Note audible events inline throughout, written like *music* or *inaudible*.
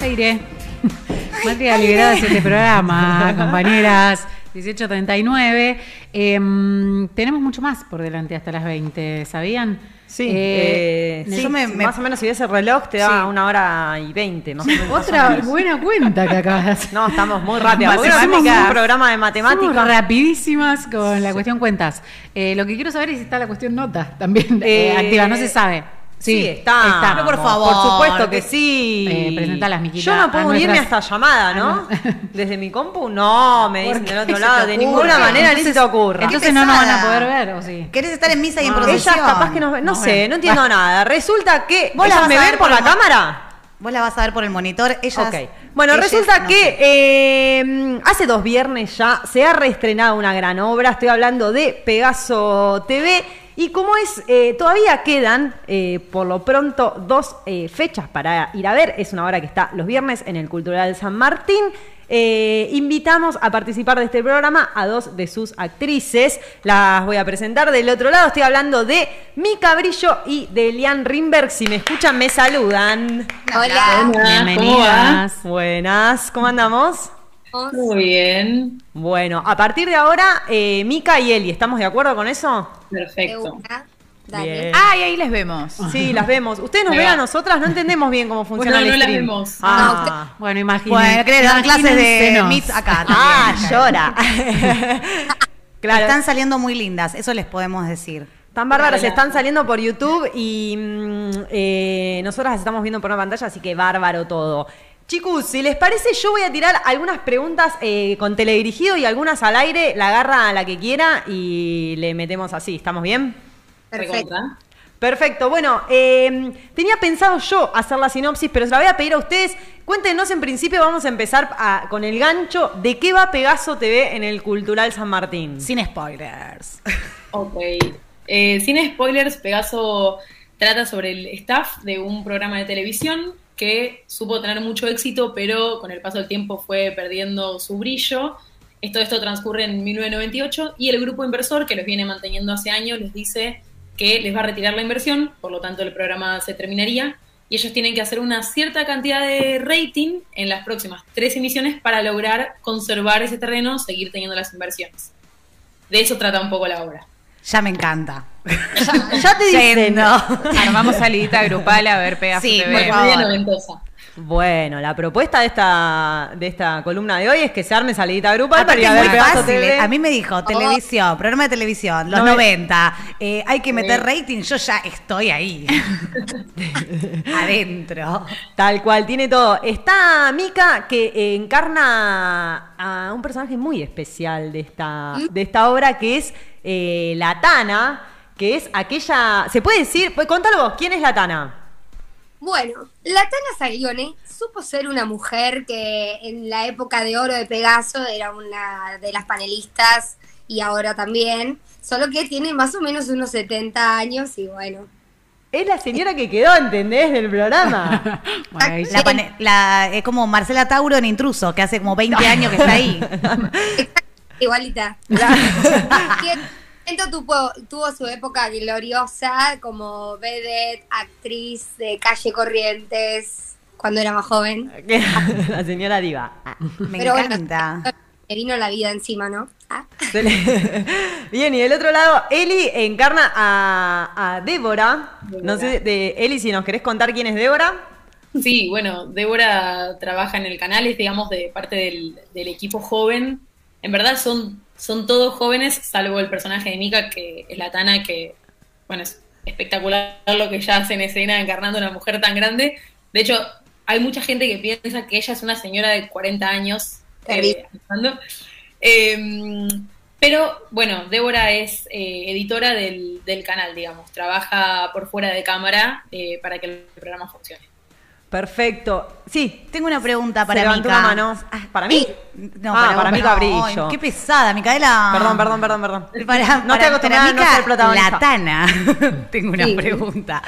Aire. Matria liberadas este programa, compañeras. 18.39. Em, tenemos mucho más por delante hasta las 20, ¿sabían? Sí, Eh, eh, sí, yo me, me- más o menos si ves el reloj te da Sí. una hora y veinte. Más o menos, Otra buena cuenta que acabas de. No, estamos muy Matemáticas. somos un programa de Somos matemáticas. rapidísimas con la cuestión cuentas. Eh, lo que quiero saber es si está la cuestión nota también eh, Eh, activa, no se sabe. Sí, está. Pero por favor. Por supuesto que sí. Eh, presentalas, Miquita, Yo no puedo unirme a esta nuestras- llamada, ¿no? *laughs* Desde mi compu, no, me dicen del otro lado. De ninguna manera ni se te ocurra. Entonces no nos van a poder ver, ¿o sí? ¿Querés estar en misa y en No. procesión? Ellas capaz que nos ven. No Nos sé, ven. no entiendo nada. Resulta que. Vos la ¿Ellas vas me a ver ven por la cámara? Vos la vas a ver por el monitor. Ellas, Ok. Bueno, ellas resulta no que eh, hace dos viernes ya se ha reestrenado una gran obra. Estoy hablando de Pegaso TV. Y como es, eh, todavía quedan, eh, por lo pronto, dos eh, fechas para ir a ver. Es una obra que está los viernes en el Cultural San Martín. Eh, invitamos a participar de este programa a dos de sus actrices. Las voy a presentar del otro lado. Estoy hablando de Mica Brillo y de Elian Rimberg. Si me escuchan, me saludan. Hola. Bienvenidas. Buenas, ¿cómo andamos? Muy bien, Bueno, a partir de ahora, eh, Mica y Eli, ¿estamos de acuerdo con eso? Perfecto. Dale. Bien. Ay, ahí les vemos. *laughs* Sí, las vemos. ¿Ustedes nos ven a nosotras? No entendemos bien cómo funciona Bueno, el no las stream. vemos. Ah, Bueno, imagínense. Bueno, dar clases de. Meet acá también. ah *laughs* llora. *laughs* claro. Están saliendo muy lindas, eso les podemos decir. Tan bárbaras, Hola. están saliendo por YouTube y mm, eh, nosotras las estamos viendo por una pantalla, así que bárbaro todo. Chicos, si les parece, yo voy a tirar algunas preguntas eh, con teledirigido y algunas al aire, la agarra a la que quiera y le metemos así. ¿Estamos bien? Perfecto. Perfecto, bueno, eh, tenía pensado yo hacer la sinopsis, pero se la voy a pedir a ustedes. Cuéntenos en principio, vamos a empezar a- con el gancho de qué va Pegaso TV en el Cultural San Martín. Sin spoilers. *laughs* Ok. Eh, sin spoilers, Pegaso trata sobre el staff de un programa de televisión que supo tener mucho éxito, pero con el paso del tiempo fue perdiendo su brillo. Esto, esto transcurre en 1998 y el grupo inversor que los viene manteniendo hace años les dice que les va a retirar la inversión, por lo tanto el programa se terminaría y ellos tienen que hacer una cierta cantidad de rating en las próximas tres emisiones para lograr conservar ese terreno, seguir teniendo las inversiones. De eso trata un poco la obra. Ya me encanta. *laughs* Ya te dicen. Armamos salidita grupal a ver Pegaso Sí, TV. por favor. Media noventosa. Bueno, la propuesta de esta, de esta columna de hoy es que se arme salidita grupal para Aparte ir a ver. TV. eh. A mí me dijo, televisión, programa de televisión, los No me- 90, eh, hay que meter rating, yo ya estoy ahí. *laughs* Adentro. Tal cual, tiene todo. Está Mika que eh, encarna a un personaje muy especial de esta, de esta obra que es eh, la Tana, que es aquella. ¿Se puede decir? Pues contalo vos, ¿quién es la Tana? Bueno, la Tana Saglione supo ser una mujer que en la época de oro de Pegaso era una de las panelistas y ahora también, solo que tiene más o menos unos 70 años y bueno. Es la señora que quedó, ¿entendés? Del programa. *laughs* Bueno, ahí La la- es como Marcela Tauro en Intruso, que hace como 20 años que está ahí. *laughs* Igualita. *laughs* Momento tuvo, tuvo su época gloriosa como vedette, actriz de calle Corrientes, cuando era más joven. *laughs* la señora Diva. Ah. Me Pero bueno. encanta. Me vino la vida encima, ¿no? Ah. *laughs* Bien, y del otro lado, Eli encarna a, a Débora. No sé, de Eli, si nos querés contar quién es Débora. Sí, bueno, Débora trabaja en el canal, es digamos de parte del, del equipo joven. En verdad son, son todos jóvenes, salvo el personaje de Mika, que es la Tana, que, bueno, es espectacular lo que ella hace en escena encarnando a una mujer tan grande. De hecho, hay mucha gente que piensa que ella es una señora de 40 años. Eh. Eh, pero bueno, Débora es eh, editora del, del canal, digamos. Trabaja por fuera de cámara eh, para que el programa funcione. Perfecto. Sí, Tengo una pregunta se para levantó Mica. una mano. Ah, ¿Para mí? No, ah, para vos, mí no. Cabrillo. Ay, qué pesada, Micaela. Perdón, perdón, perdón, perdón. Para, no estoy acostumbrada a no Mica, ser protagonista. La Tana. *laughs* Tengo una Sí. pregunta.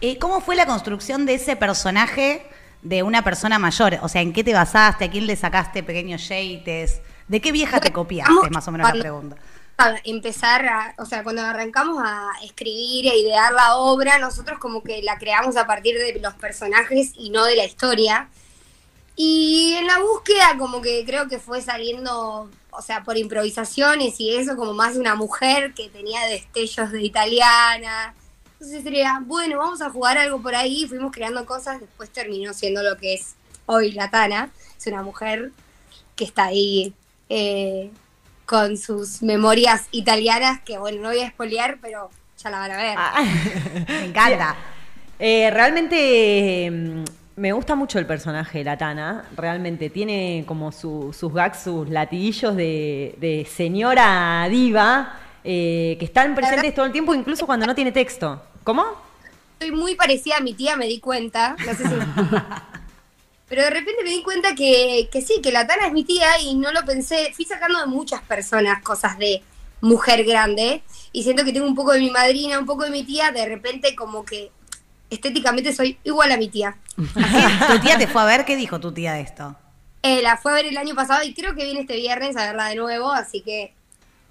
Eh, ¿Cómo fue la construcción de ese personaje de una persona mayor? O sea, ¿en qué te basaste? ¿A quién le sacaste pequeños yates? ¿De qué vieja te copiaste? Es más o menos la pregunta. Empezar, a, o sea, cuando arrancamos a escribir e idear la obra, nosotros como que la creamos a partir de los personajes y no de la historia. Y en la búsqueda como que creo que fue saliendo, o sea, por improvisaciones y eso, como más una mujer que tenía destellos de italiana. Entonces sería, bueno, vamos a jugar algo por ahí, fuimos creando cosas, después terminó siendo lo que es hoy la Tana. Es una mujer que está ahí eh, con sus memorias italianas, que bueno, no voy a espolear, pero ya la van a ver. Ah, *laughs* me encanta. Eh, realmente mm, me gusta mucho el personaje de la Tana. Realmente tiene como su- sus gags, sus latiguillos de, de señora diva eh, que están presentes todo el tiempo, incluso cuando no tiene texto. ¿Cómo? Soy muy parecida a mi tía, me di cuenta. No sé si. *laughs* Pero de repente me di cuenta que, que sí, que la Tana es mi tía y no lo pensé. Fui sacando de muchas personas cosas de mujer grande y siento que tengo un poco de mi madrina, un poco de mi tía. De repente, como que estéticamente soy igual a mi tía. ¿Tu tía te fue a ver? ¿Qué dijo tu tía de esto? Eh, la fue a ver el año pasado y creo que viene este viernes a verla de nuevo, así que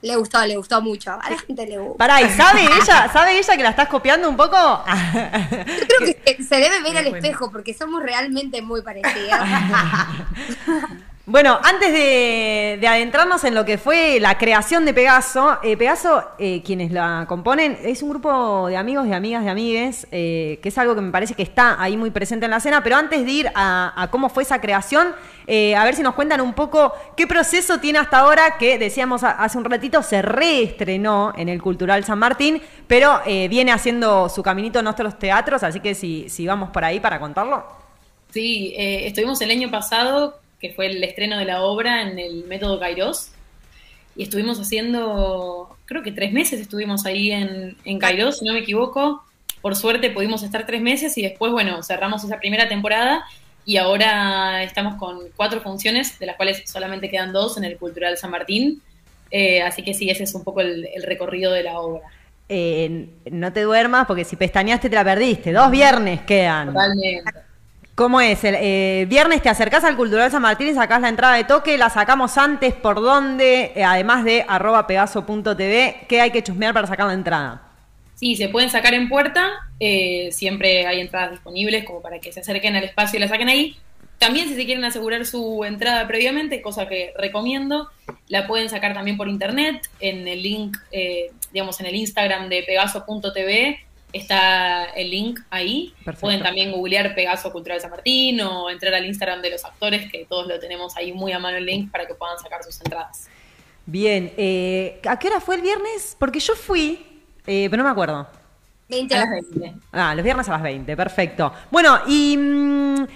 le gustó, le gustó mucho. A la gente le gusta. Pará, ¿y sabe ella, sabe ella que la estás copiando un poco? Yo creo que se, se debe ver al espejo porque somos realmente muy parecidas. *laughs* Bueno, antes de, de adentrarnos en lo que fue la creación de Pegaso, eh, Pegaso, eh, quienes la componen, es un grupo de amigos, de amigas, de amigues, eh, que es algo que me parece que está ahí muy presente en la escena, pero antes de ir a, cómo fue esa creación, a ver si nos cuentan un poco qué proceso tiene hasta ahora, que decíamos hace un ratito, se reestrenó en el Cultural San Martín, pero viene haciendo su caminito en nuestros teatros, así que si, si vamos por ahí para contarlo. Sí, estuvimos el año pasado, que fue el estreno de la obra en el método Kairos, y estuvimos haciendo, creo que tres meses estuvimos ahí en, en Kairos, si no me equivoco. Por suerte pudimos estar tres meses y después, bueno, cerramos esa primera temporada y ahora estamos con cuatro funciones, de las cuales solamente quedan dos en el Cultural San Martín. Eh, así que sí, ese es un poco el, el recorrido de la obra. Eh, no te duermas porque si pestañaste te la perdiste. Dos viernes quedan. Totalmente. ¿Cómo es? El eh, viernes te acercás al Cultural San Martín y sacás la entrada de toque, la sacamos antes, ¿por dónde? Eh, además de arroba pegaso.tv, ¿qué hay que chusmear para sacar la entrada? Sí, se pueden sacar en puerta, eh, siempre hay entradas disponibles como para que se acerquen al espacio y la saquen ahí. También si se quieren asegurar su entrada previamente, cosa que recomiendo, la pueden sacar también por internet, en el link, eh, digamos, en el Instagram de pegaso.tv está el link ahí. Perfecto. Pueden también googlear Pegaso Cultural San Martín o entrar al Instagram de los actores, que todos lo tenemos ahí muy a mano el link para que puedan sacar sus entradas. Bien, eh, ¿a qué hora fue el viernes? Porque yo fui, eh, pero no me acuerdo. 20 A las horas. 20. Ah, los viernes a las 20, perfecto. Bueno, y mm,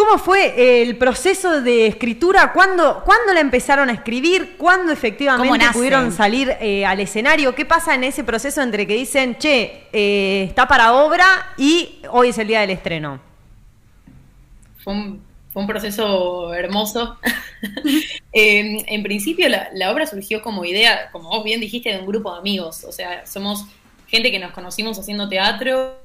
¿cómo fue el proceso de escritura? ¿Cuándo, ¿cuándo la empezaron a escribir? ¿Cuándo ¿Cómo efectivamente pudieron salir eh, al escenario? ¿Qué pasa en ese proceso entre que dicen, che, eh, está para obra y hoy es el día del estreno? fue un, fue un proceso hermoso. *laughs* Eh, en principio la, la obra surgió como idea, como vos bien dijiste, de un grupo de amigos. O sea, somos gente que nos conocimos haciendo teatro,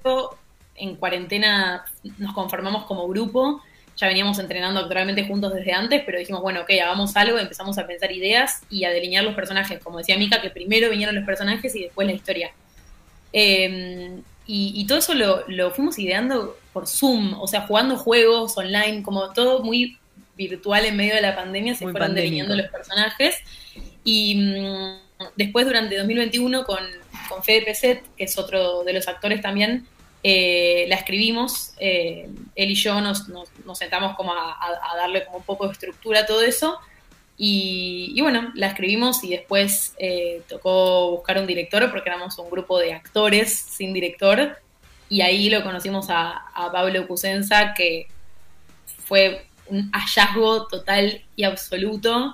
en cuarentena nos conformamos como grupo, ya veníamos entrenando actualmente juntos desde antes, pero dijimos, bueno, ok, hagamos algo, empezamos a pensar ideas y a delinear los personajes. Como decía Mika, que primero vinieron los personajes y después la historia. Eh, y, y todo eso lo, lo fuimos ideando por Zoom, o sea, jugando juegos online, como todo muy virtual en medio de la pandemia, se Muy fueron pandémico. delineando los personajes. Y mm, después, durante 2021, con, con Fede Peset, que es otro de los actores también, eh, la escribimos. eh, él y yo nos, nos- nos sentamos como a, darle como un poco de estructura a todo eso. Y, bueno, la escribimos y después eh, tocó buscar un director porque éramos un grupo de actores sin director. Y ahí lo conocimos a, Pablo Cusenza, que fue un hallazgo total y absoluto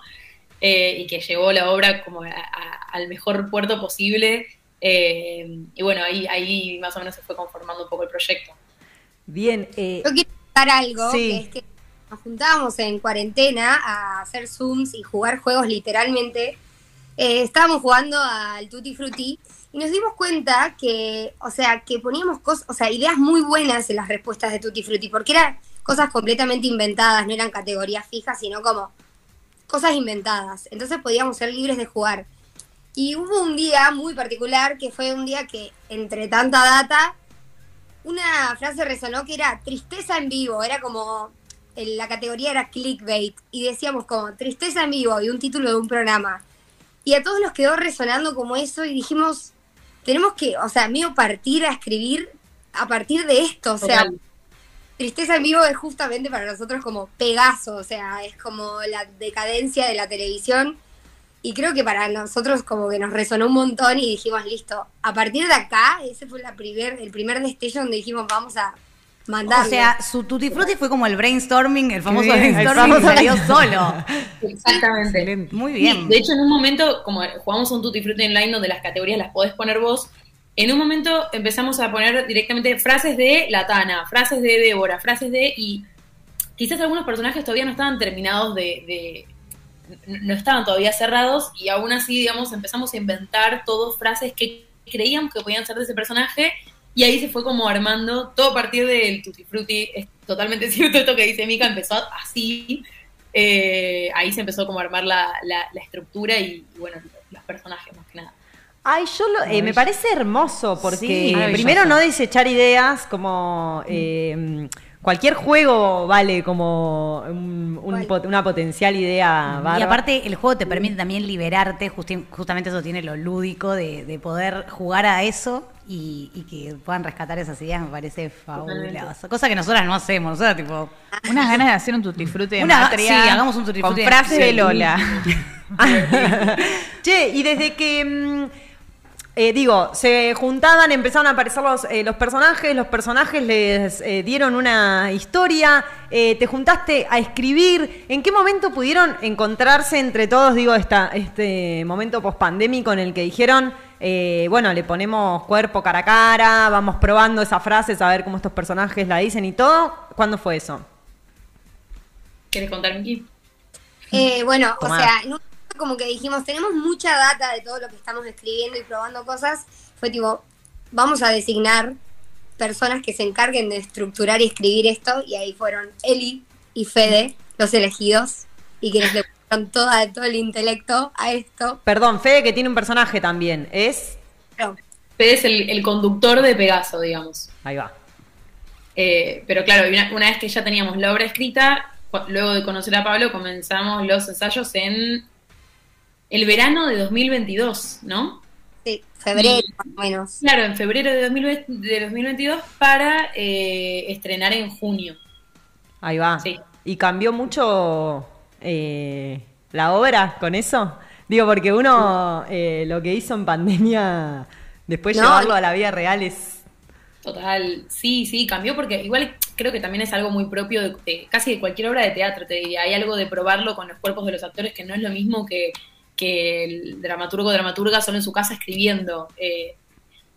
y que llevó la obra como al mejor puerto posible. Eh, y bueno, ahí, ahí más o menos se fue conformando un poco el proyecto. Bien, eh, Yo quiero contar algo, Sí. que es que nos juntábamos en cuarentena a hacer Zooms y jugar juegos literalmente. Eh, estábamos jugando al Tutti Frutti y nos dimos cuenta que, o sea, que poníamos cosas, o sea, ideas muy buenas en las respuestas de Tutti Frutti, porque eran cosas completamente inventadas, no eran categorías fijas, sino como cosas inventadas. Entonces podíamos ser libres de jugar. Y hubo un día muy particular que fue un día que, entre tanta data, una frase resonó que era tristeza en vivo, era como, en la categoría era clickbait, y decíamos como tristeza en vivo y un título de un programa. Y a todos nos quedó resonando como eso y dijimos, tenemos que, o sea, mío partir a escribir a partir de esto, o sea, Total. Tristeza en vivo es justamente para nosotros como Pegaso, o sea, es como la decadencia de la televisión. Y creo que para nosotros como que nos resonó un montón y dijimos, listo, a partir de acá, ese fue la primer, el primer destello donde dijimos, vamos a mandarlo. O sea, su Tutti Frutti fue como el brainstorming, el famoso bien, el brainstorming famoso salió solo. Exactamente. Excelente. Muy bien. de hecho, en un momento, como jugamos un Tutti Frutti online donde las categorías las podés poner vos, en un momento empezamos a poner directamente frases de Latana, frases de Débora, frases de... Y quizás algunos personajes todavía no estaban terminados de... de- no estaban todavía cerrados y aún así, digamos, empezamos a inventar todos frases que creíamos que podían ser de ese personaje y ahí se fue como armando todo a partir del Tutti Frutti. Es totalmente *laughs* cierto esto que dice Mika, empezó así. Eh, ahí se empezó como a armar la, la- la estructura y, y, bueno, los personajes más que nada. Ay, yo lo- eh, me parece hermoso porque Sí, primero no desechar ideas como eh, cualquier juego vale como un- un pot- una potencial idea. Y bárbara. aparte el juego te permite también liberarte, justi- justamente eso tiene lo lúdico de, de poder jugar a eso y, y que puedan rescatar esas ideas me parece fabuloso. Cosa que nosotras no hacemos, nosotras tipo... *laughs* Unas ganas de hacer un tutti frutti de Una- matria. sí, hagamos un tutti Con frase de. Lola. *laughs* *laughs* che, y desde que mm, eh, digo, se juntaban, empezaron a aparecer los, eh, los personajes, los personajes les eh, dieron una historia, eh, te juntaste a escribir. ¿En qué momento pudieron encontrarse entre todos, digo, esta, este momento pospandémico en el que dijeron, eh, bueno, le ponemos cuerpo cara a cara, vamos probando esas frases, a ver cómo estos personajes la dicen y todo? ¿Cuándo fue eso? ¿Quieres contar, Miki? Eh, bueno, Tomá. o sea, en un momento como que dijimos, tenemos mucha data de todo lo que estamos escribiendo y probando cosas. Fue tipo, vamos a designar personas que se encarguen de estructurar y escribir esto. Y ahí fueron Eli y Fede, los elegidos, y quienes le pusieron toda, todo el intelecto a esto. Perdón, Fede que tiene un personaje también, es... Fede es el, el conductor de Pegaso, digamos. Ahí va. Eh, pero claro, una, una vez que ya teníamos la obra escrita, luego de conocer a Pablo, comenzamos los ensayos en el verano de 2022, ¿no? sí, febrero más o menos. Claro, en febrero de, 2020 de 2022 para eh, estrenar en junio. Ahí va. Sí. ¿Y cambió mucho eh, la obra con eso? Digo, porque uno eh, lo que hizo en pandemia, después No. llevarlo a la vida real es... Total, sí, sí, cambió porque igual creo que también es algo muy propio de, de casi de cualquier obra de teatro, te diría. Hay algo de probarlo con los cuerpos de los actores que no es lo mismo que, que el dramaturgo o dramaturga solo en su casa escribiendo. Eh,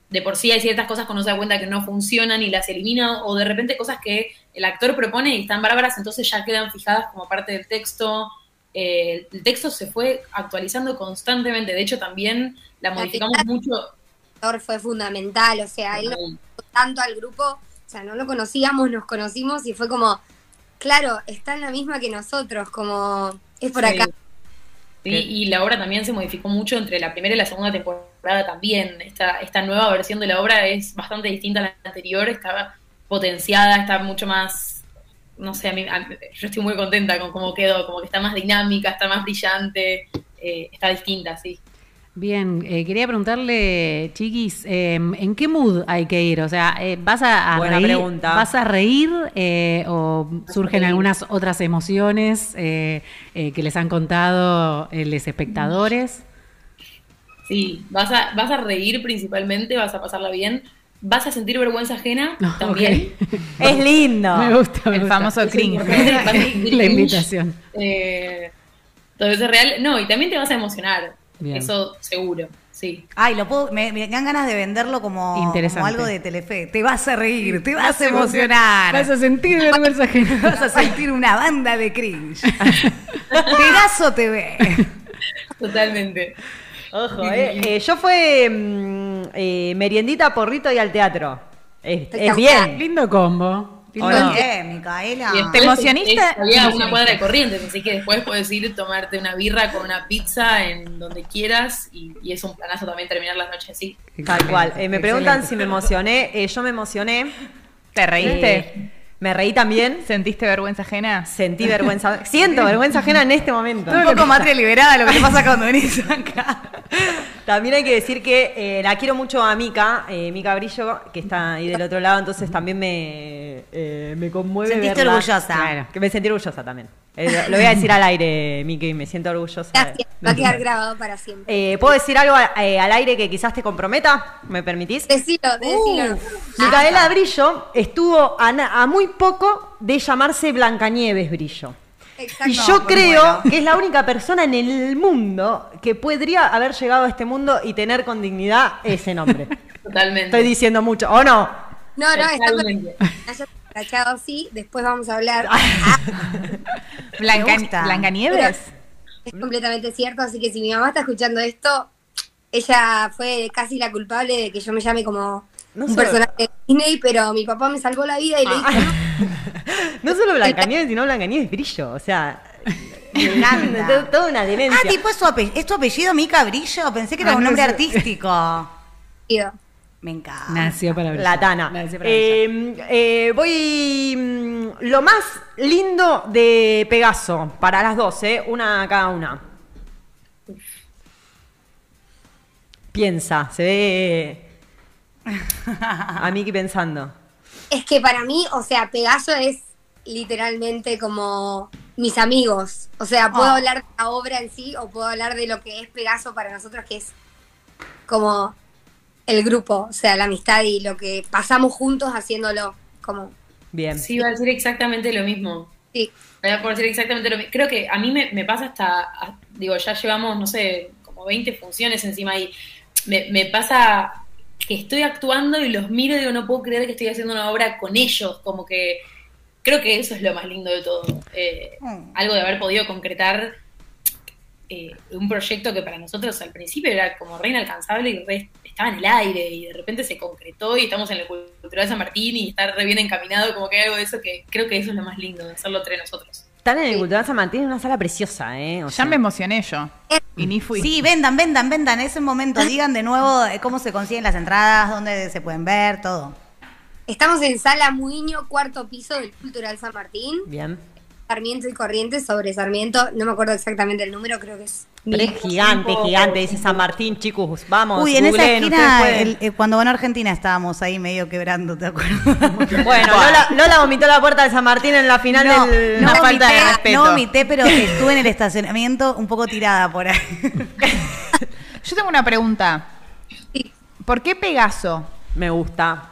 de por sí hay ciertas cosas que uno se da cuenta que no funcionan y las elimina, o de repente cosas que el actor propone y están bárbaras, entonces ya quedan fijadas como parte del texto. Eh, el texto se fue actualizando constantemente, de hecho también la modificamos final- mucho. Thor fue fundamental, o sea, él gustó tanto al grupo, o sea, no lo conocíamos, nos conocimos y fue como, claro, está en la misma que nosotros, como, es por Sí. acá. Sí, y la obra también se modificó mucho entre la primera y la segunda temporada también. Esta, esta nueva versión de la obra es bastante distinta a la anterior, está potenciada, está mucho más, no sé, a mí, a- yo estoy muy contenta con cómo quedó, como que está más dinámica, está más brillante, eh, está distinta, sí. Bien, eh, quería preguntarle, chiquis, eh, ¿en qué mood hay que ir? O sea, eh, ¿vas a, a Buena reír, pregunta. ¿vas a reír eh, o surgen reír. algunas otras emociones eh, eh, que les han contado eh, los espectadores? Sí, vas a, vas a reír principalmente, vas a pasarla bien, vas a sentir vergüenza ajena *laughs* también. *laughs* Es lindo. Me gusta. me El gusta. famoso cringe. *laughs* La invitación. Eh, todo eso es real. No, y también te vas a emocionar. Bien. Eso seguro, sí. Ay, lo puedo, me, me dan ganas de venderlo como, Interesante. como algo de Telefe. Te vas a reír, te vas a emocionar. Vas a sentir vergüenza ajena. *laughs* Vas a sentir una banda de cringe. *laughs* Pegaso TV. Totalmente. Ojo, eh. Eh, yo fue mm, eh, meriendita, porrito y al teatro. Es, es bien. Lindo combo. Bien, Micaela. Y ¿Te emocioniste? es- es- Había ¿Te una cuadra de corrientes, así que después puedes ir a tomarte una birra con una pizza en donde quieras y, y es un planazo también terminar las noches así. Tal cual. Eh, me preguntan Excelente. si me emocioné. Eh, yo me emocioné. ¿Te reíste? Eh, me reí también. ¿Sentiste vergüenza ajena? Sentí vergüenza. Siento vergüenza ajena en este momento. Un poco matria liberada lo que te pasa cuando venís acá. También hay que decir que eh, la quiero mucho a Mica, eh, Mica Brillo, que está ahí del otro lado, entonces también me, eh, me conmueve. Sentiste verla. orgullosa. Claro, que me sentí orgullosa también. Eh, lo- voy a decir al aire, Miki, me siento orgullosa. Gracias, va a quedar grabado para siempre. ¿Puedo decir algo al aire que quizás te comprometa? ¿Me permitís? Decilo, decilo. Micaela Brillo estuvo a, a muy poco de llamarse Blancanieves Brillo. Exacto. Y yo creo que es la única persona en el mundo que podría haber llegado a este mundo y tener con dignidad ese nombre. *laughs* Totalmente. Estoy diciendo mucho, ¿o no? No, no, está Totalmente. Haya tachado así, después vamos a hablar. *laughs* Blanca. ¿Blancanieves? Es completamente cierto, así que si mi mamá está escuchando esto, ella fue casi la culpable de que yo me llame como No un solo- personaje de Disney, pero mi papá me salvó la vida y le dijo, *laughs* No solo Blancanieves, sino Blancanieves Brillo. O sea, *laughs* *laughs* toda una demencia. Ah, tipo, ¿es, su ape- ¿es tu apellido Mica Brillo? Pensé que era Ah, un no nombre sé. artístico. "Tío, Me encanta. Nació para brillar. La Tana. Nació para brillar. Eh, eh, voy. mm, Lo más lindo de Pegaso, para las dos, ¿eh? Una cada una. Piensa, se ve. A Miki pensando. Es que para mí, o sea, Pegaso es literalmente como mis amigos. O sea, puedo Oh. hablar de la obra en sí o puedo hablar de lo que es Pegaso para nosotros, que es como el grupo, o sea, la amistad y lo que pasamos juntos haciéndolo. Como, Bien. Sí, iba a decir exactamente lo mismo. sí, Voy a decir exactamente lo mismo. Creo que a mí me, me pasa hasta, a- digo, ya llevamos, no sé, como 20 funciones encima y me, me pasa que estoy actuando y los miro y digo, no puedo creer que estoy haciendo una obra con ellos, como que creo que eso es lo más lindo de todo. Eh, Mm. Algo de haber podido concretar eh, un proyecto que para nosotros al principio era como re inalcanzable y re- estaba en el aire y de repente se concretó y estamos en el Cultural San Martín y está re bien encaminado, como que hay algo de eso que creo que eso es lo más lindo, de hacerlo entre nosotros. Están en el Sí. Cultural San Martín, en una sala preciosa, ¿eh? O Ya sea, me emocioné yo. Y ni fui. Sí, vendan, vendan, vendan. Es el momento. Digan de nuevo eh, cómo se consiguen las entradas, dónde se pueden ver, todo. estamos en Sala Muiño, cuarto piso del Cultural San Martín, Bien. Sarmiento y Corrientes sobre Sarmiento, no me acuerdo exactamente el número, creo que es... Pero es gigante, gigante, dice San Martín, chicos. Vamos, Uy, en esa esquina, el- eh, cuando ganó Argentina estábamos ahí medio quebrando, ¿te acuerdas? *laughs* Bueno, Lola, Lola vomitó la puerta de San Martín en la final no, del. no Una falta de vomité, respeto. no vomité, pero estuve en el estacionamiento un poco tirada por ahí. *laughs* Yo tengo una pregunta. ¿Por qué Pegaso? Me gusta.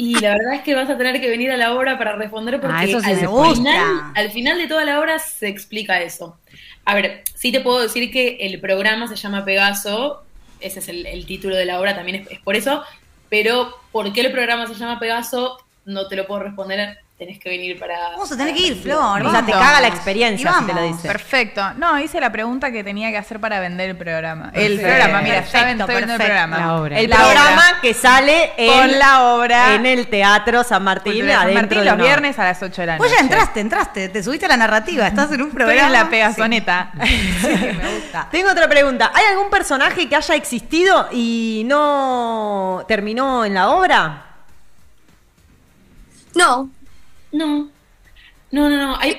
Y la verdad es que vas a tener que venir a la obra para responder porque Ah, eso sí al, final, al final de toda la obra se explica eso. A ver, sí te puedo decir que el programa se llama Pegaso, ese es el, el título de la obra, también es, es por eso, pero ¿por qué el programa se llama Pegaso? No te lo puedo responder, tenés que venir para... Vamos a tener que ir, Flor. O sea, te caga la experiencia si te lo dice. Perfecto. No, hice la pregunta que tenía que hacer para vender el programa. El programa, mira, ya Perfecto, ven, estoy viendo el programa. La obra. El La programa obra. que sale en, Con la obra. en el Teatro San Martín, San Martín de los viernes a las 8 de la noche. Vos ya entraste, entraste, te subiste a la narrativa, estás en un Estoy programa. en la pegazoneta. *laughs* Sí, me gusta. Tengo otra pregunta. ¿Hay algún personaje que haya existido y no terminó en la obra? No, No, no, no, no, hay,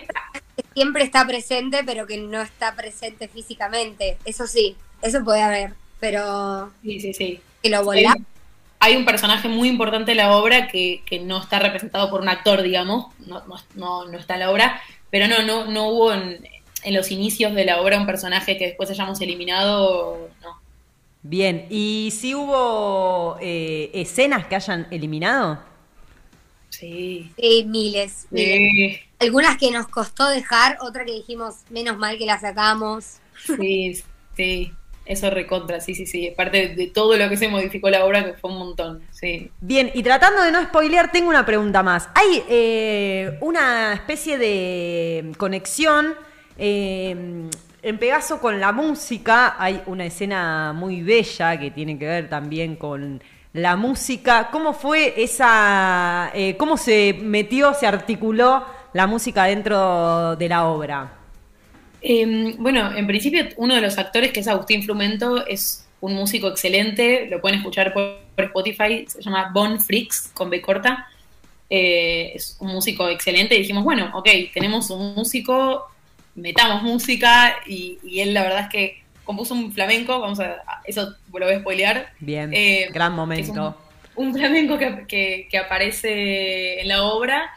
que siempre está presente, pero que no está presente físicamente. Eso sí, eso puede haber, pero sí, sí, sí. que lo Hay, volá. hay un personaje muy importante en la obra que, que no está representado por un actor, digamos, no, no, no, no está en la obra, pero no, no, no hubo en, en los inicios de la obra un personaje que después hayamos eliminado, no. Bien. ¿Y si hubo eh, escenas que hayan eliminado? Sí. Sí, miles, miles. Sí, Algunas que nos costó dejar, otra que dijimos, menos mal que la sacamos. sí, sí. Eso recontra, sí, sí, sí. Es parte de todo lo que se modificó la obra, que fue un montón, sí. Bien, y tratando de no spoilear, tengo una pregunta más. Hay eh, una especie de conexión eh, en Pegaso con la música. Hay una escena muy bella que tiene que ver también con la música. ¿Cómo fue esa, eh, cómo se metió, se articuló la música dentro de la obra? Eh, bueno, en principio uno de los actores, que es Agustín Frumento, es un músico excelente, lo pueden escuchar por, por Spotify, se llama Bon Freaks, con B corta. Eh, es un músico excelente y dijimos, bueno, ok, tenemos un músico, metamos música y, y él la verdad es que compuso un flamenco, vamos a, eso lo voy a spoilear. Bien, Eh, gran momento. Un, un flamenco que, que- que aparece en la obra.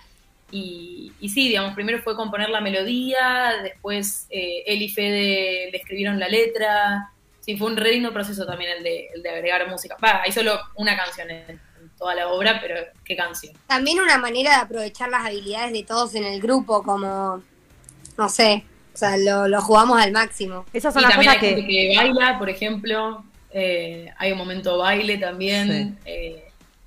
Y, y sí, digamos, primero fue componer la melodía, después eh, él y Fede le escribieron la letra. Sí, fue un re lindo proceso también el de, el de agregar música. Va, hay solo una canción en, en toda la obra, pero qué canción. También una manera de aprovechar las habilidades de todos en el grupo, como, no sé, o sea, lo, lo jugamos al máximo. Esas son Y las también cosas hay gente que... que baila, por ejemplo. eh, hay un momento baile también. Sí. eh,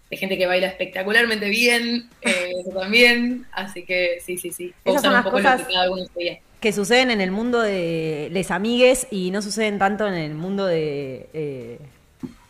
de gente que baila espectacularmente bien, eh, *laughs* eso también. Así que sí, sí, sí. Esas son un las poco cosas- lo que cada uno sabía. que suceden en el mundo de les amigues y no suceden tanto en el mundo de... eh,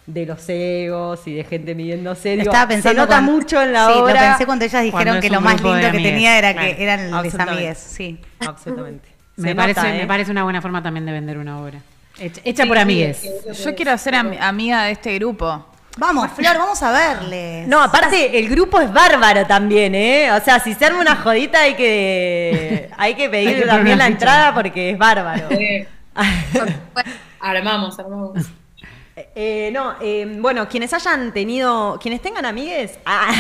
de los egos y de gente midiéndose. Digo, Estaba pensando se nota cuando- mucho en la sí, obra. lo pensé cuando ellas dijeron Cuando que lo más lindo que amigues, tenía era claro, que eran les amigues, sí. Absolutamente. Me parece, nota, me ¿eh? parece una buena forma también de vender una obra. Hecha, hecha Sí, por amigues. sí, sí, Yo quiero ser am- amiga de este grupo. Vamos, Flor, vamos a verles. No, aparte el grupo es bárbaro también, ¿eh? O sea, si se arma una jodita hay que hay que pedir *laughs* Hay que poner también la ficha. entrada porque es bárbaro. *laughs* Eh, armamos, armamos. Eh, no, eh, bueno, quienes hayan tenido, quienes tengan amigues, *laughs* ah,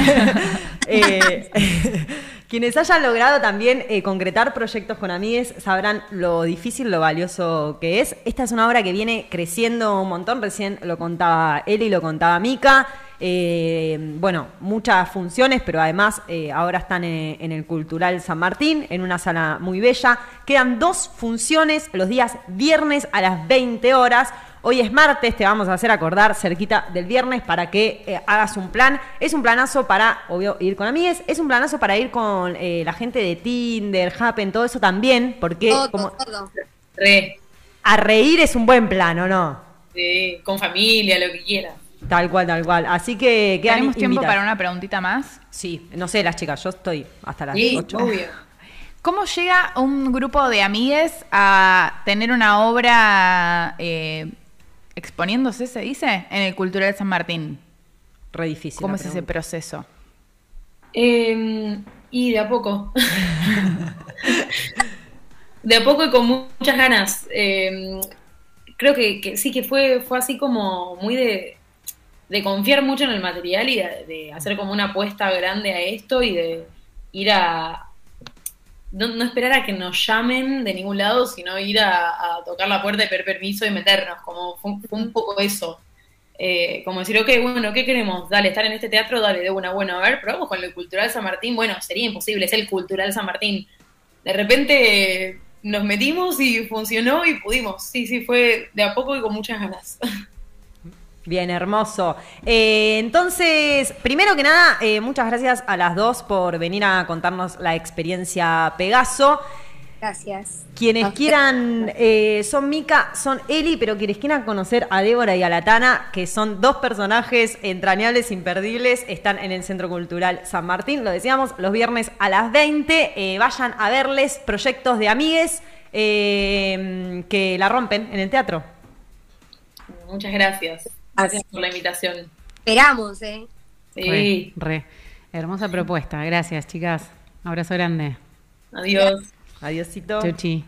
eh, *laughs* quienes hayan logrado también eh, concretar proyectos con amigues sabrán lo difícil, lo valioso que es. Esta es una obra que viene creciendo un montón, recién lo contaba y lo contaba Mica. Eh, bueno, muchas funciones, pero además eh, ahora están en el Cultural San Martín, en una sala muy bella. Quedan dos funciones los días viernes a las 20 horas. Hoy es martes, te vamos a hacer acordar cerquita del viernes para que eh, hagas un plan. Es un planazo para, obvio, ir con amigues. Es un planazo para ir con eh, la gente de Tinder, Happen, todo eso también, porque Todo, como todo. Re, a reír es un buen plan, ¿o no? sí, con familia, lo que quieras. Tal cual, tal cual. Así que quedan ¿Tenemos tiempo invitadas. para una preguntita más? Sí, no sé, las chicas, yo estoy hasta las Sí, 8. obvio. *laughs* ¿Cómo llega un grupo de amigues a tener una obra eh, exponiéndose, se dice, en el Cultural San Martín? Re difícil. ¿Cómo es ese proceso? Eh, y de a poco. de a poco y con muchas ganas. Eh, creo que, que sí que fue, fue así como muy de, de confiar mucho en el material y de, de hacer como una apuesta grande a esto y de ir a... No, no esperar a que nos llamen de ningún lado, sino ir a, a tocar la puerta y pedir permiso y meternos, como fue, fue un poco eso. Eh, como decir, ok, bueno, ¿qué queremos? Dale, estar en este teatro, dale, de una, bueno, a ver, probamos con el Cultural San Martín. Bueno, sería imposible, es el Cultural San Martín. De repente nos metimos y funcionó y pudimos. Sí, sí, fue de a poco y con muchas ganas. *laughs* Bien, hermoso. Eh, entonces, primero que nada, eh, muchas gracias a las dos por venir a contarnos la experiencia Pegaso. Gracias. Quienes quieran, eh, son Mica, son Eli, pero quienes quieran conocer a Débora y a Latana, que son dos personajes entrañables, imperdibles, están en el Centro Cultural San Martín, lo decíamos, los viernes a las 20. eh, vayan a verles proyectos de amigues eh, que la rompen en el teatro. Muchas gracias. Gracias por la invitación. Esperamos, ¿eh? Sí, Re, re. Hermosa propuesta. Gracias, chicas. Abrazo grande. adiós. Adiósito. Chuchi.